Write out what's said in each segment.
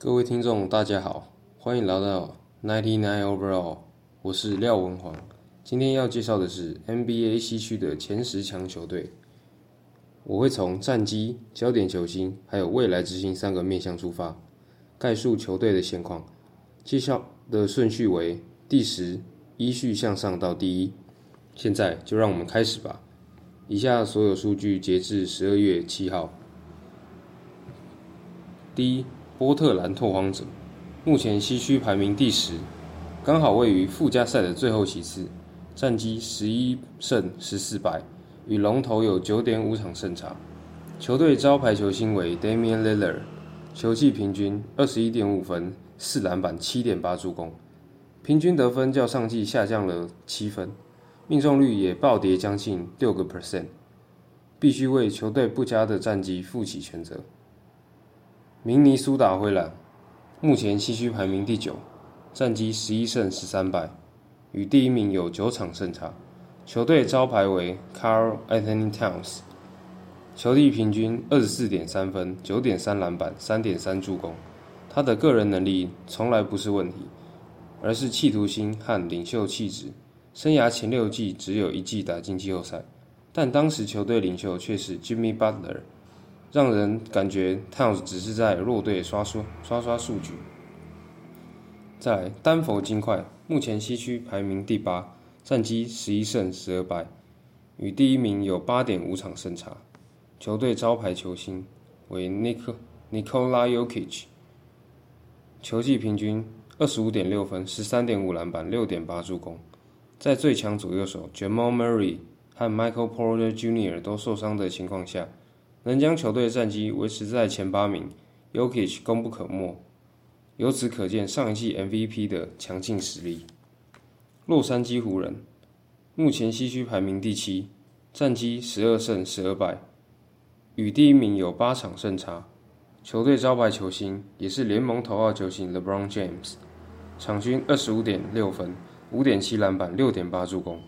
各位听众，大家好，欢迎来到 Ninety Nine Overall，我是廖文煌。今天要介绍的是 NBA 西区的前十强球队。我会从战绩、焦点球星还有未来之星三个面向出发，概述球队的现况。介绍的顺序为第十，依序向上到第一。现在就让我们开始吧。以下所有数据截至十二月七号。第一。波特兰拓荒者目前西区排名第十，刚好位于附加赛的最后其次，战绩十一胜十四败，与龙头有九点五场胜差。球队招牌球星为 Damian Lillard，球技平均二十一点五分、四篮板、七点八助攻，平均得分较上季下降了七分，命中率也暴跌将近六个 percent，必须为球队不佳的战绩负起全责。明尼苏达灰狼目前西区排名第九，战绩十一胜十三败，与第一名有九场胜差。球队招牌为 Carl Anthony Towns，球队平均二十四点三分、九点三篮板、三点三助攻。他的个人能力从来不是问题，而是企图心和领袖气质。生涯前六季只有一季打进季后赛，但当时球队领袖却是 Jimmy Butler。让人感觉 Towns 只是在弱队刷刷刷刷数据。在丹佛金块目前西区排名第八，战绩十一胜十二败，与第一名有八点五场胜差。球队招牌球星为 Nik Nikola y o k i c 球技平均二十五点六分、十三点五篮板、六点八助攻。在最强左右手 Jamal Murray 和 Michael Porter Jr. 都受伤的情况下。能将球队战绩维持在前八名，Yokich 功不可没。由此可见，上一季 MVP 的强劲实力。洛杉矶湖人目前西区排名第七，战绩十二胜十二败，与第一名有八场胜差。球队招牌球星也是联盟头号球星 LeBron James，场均二十五点六分、五点七篮板、六点八助攻。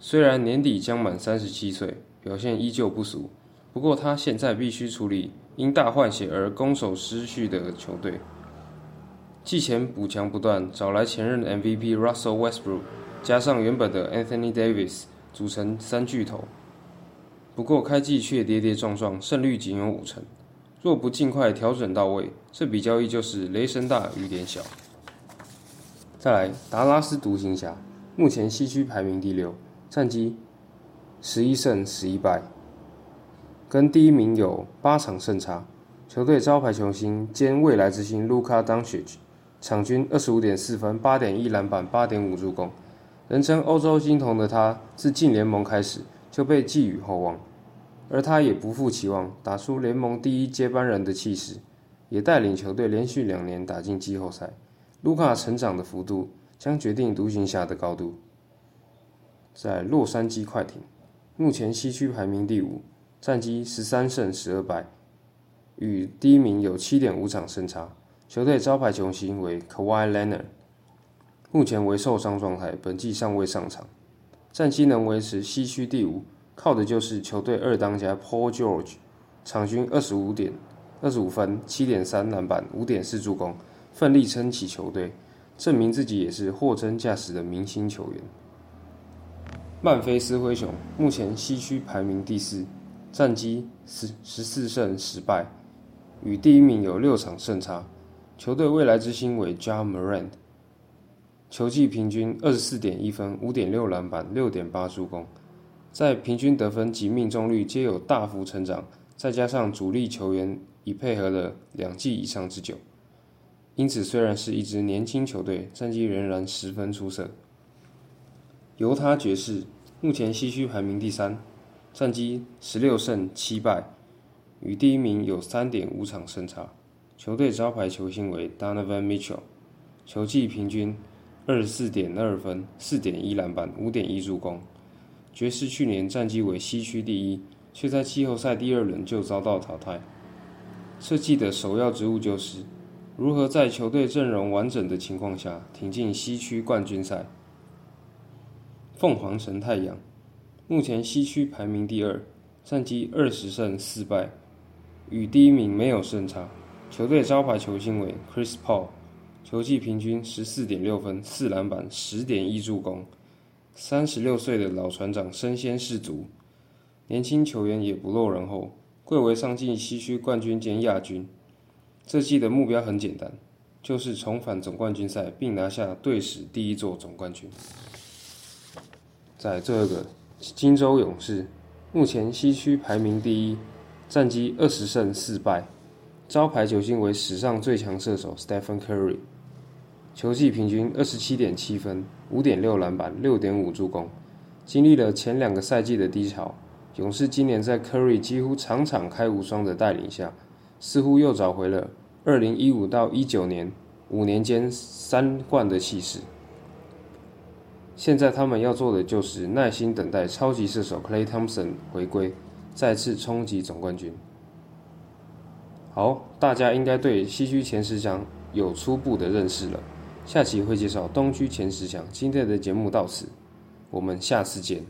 虽然年底将满三十七岁，表现依旧不俗。不过他现在必须处理因大换血而攻守失序的球队，季前补强不断，找来前任 MVP Russell Westbrook，加上原本的 Anthony Davis，组成三巨头。不过开季却跌跌撞撞，胜率仅有五成。若不尽快调整到位，这笔交易就是雷声大雨点小。再来，达拉斯独行侠目前西区排名第六，战绩十一胜十一败。跟第一名有八场胜差，球队招牌球星兼未来之星 Luka Doncic，场均二十五点四分、八点一篮板、八点五助攻，人称欧洲金童的他，自进联盟开始就被寄予厚望，而他也不负期望，打出联盟第一接班人的气势，也带领球队连续两年打进季后赛。卢卡成长的幅度将决定独行侠的高度。在洛杉矶快艇，目前西区排名第五。战绩十三胜十二败，与第一名有七点五场胜差。球队招牌球星为 Kawhi Leonard，目前为受伤状态，本季尚未上场。战绩能维持西区第五，靠的就是球队二当家 Paul George，场均二十五点二十五分、七点三篮板、五点四助攻，奋力撑起球队，证明自己也是货真价实的明星球员。曼菲斯灰熊目前西区排名第四。战绩十十四胜十败，与第一名有六场胜差。球队未来之星为 j a m o r a n 球技平均二十四点一分、五点六篮板、六点八助攻，在平均得分及命中率皆有大幅成长。再加上主力球员已配合了两季以上之久，因此虽然是一支年轻球队，战绩仍然十分出色。犹他爵士目前西区排名第三。战绩十六胜七败，与第一名有三点五场胜差。球队招牌球星为 Donovan Mitchell，球技平均二十四点二分、四点一篮板、五点一助攻。爵士去年战绩为西区第一，却在季后赛第二轮就遭到淘汰。设计的首要职务就是如何在球队阵容完整的情况下挺进西区冠军赛。凤凰城太阳。目前西区排名第二，战绩二十胜四败，与第一名没有胜差。球队招牌球星为 Chris Paul，球季平均十四点六分、四篮板、十点一助攻。三十六岁的老船长身先士卒，年轻球员也不落人后，贵为上季西区冠军兼亚军。这季的目标很简单，就是重返总冠军赛，并拿下队史第一座总冠军。在这个金州勇士，目前西区排名第一，战绩二十胜四败，招牌球星为史上最强射手 Stephen Curry。球季平均二十七点七分、五点六篮板、六点五助攻。经历了前两个赛季的低潮，勇士今年在 Curry 几乎场场开无双的带领下，似乎又找回了二零一五到一九年五年间三冠的气势。现在他们要做的就是耐心等待超级射手 Clay Thompson 回归，再次冲击总冠军。好，大家应该对西区前十强有初步的认识了。下期会介绍东区前十强。今天的节目到此，我们下次见。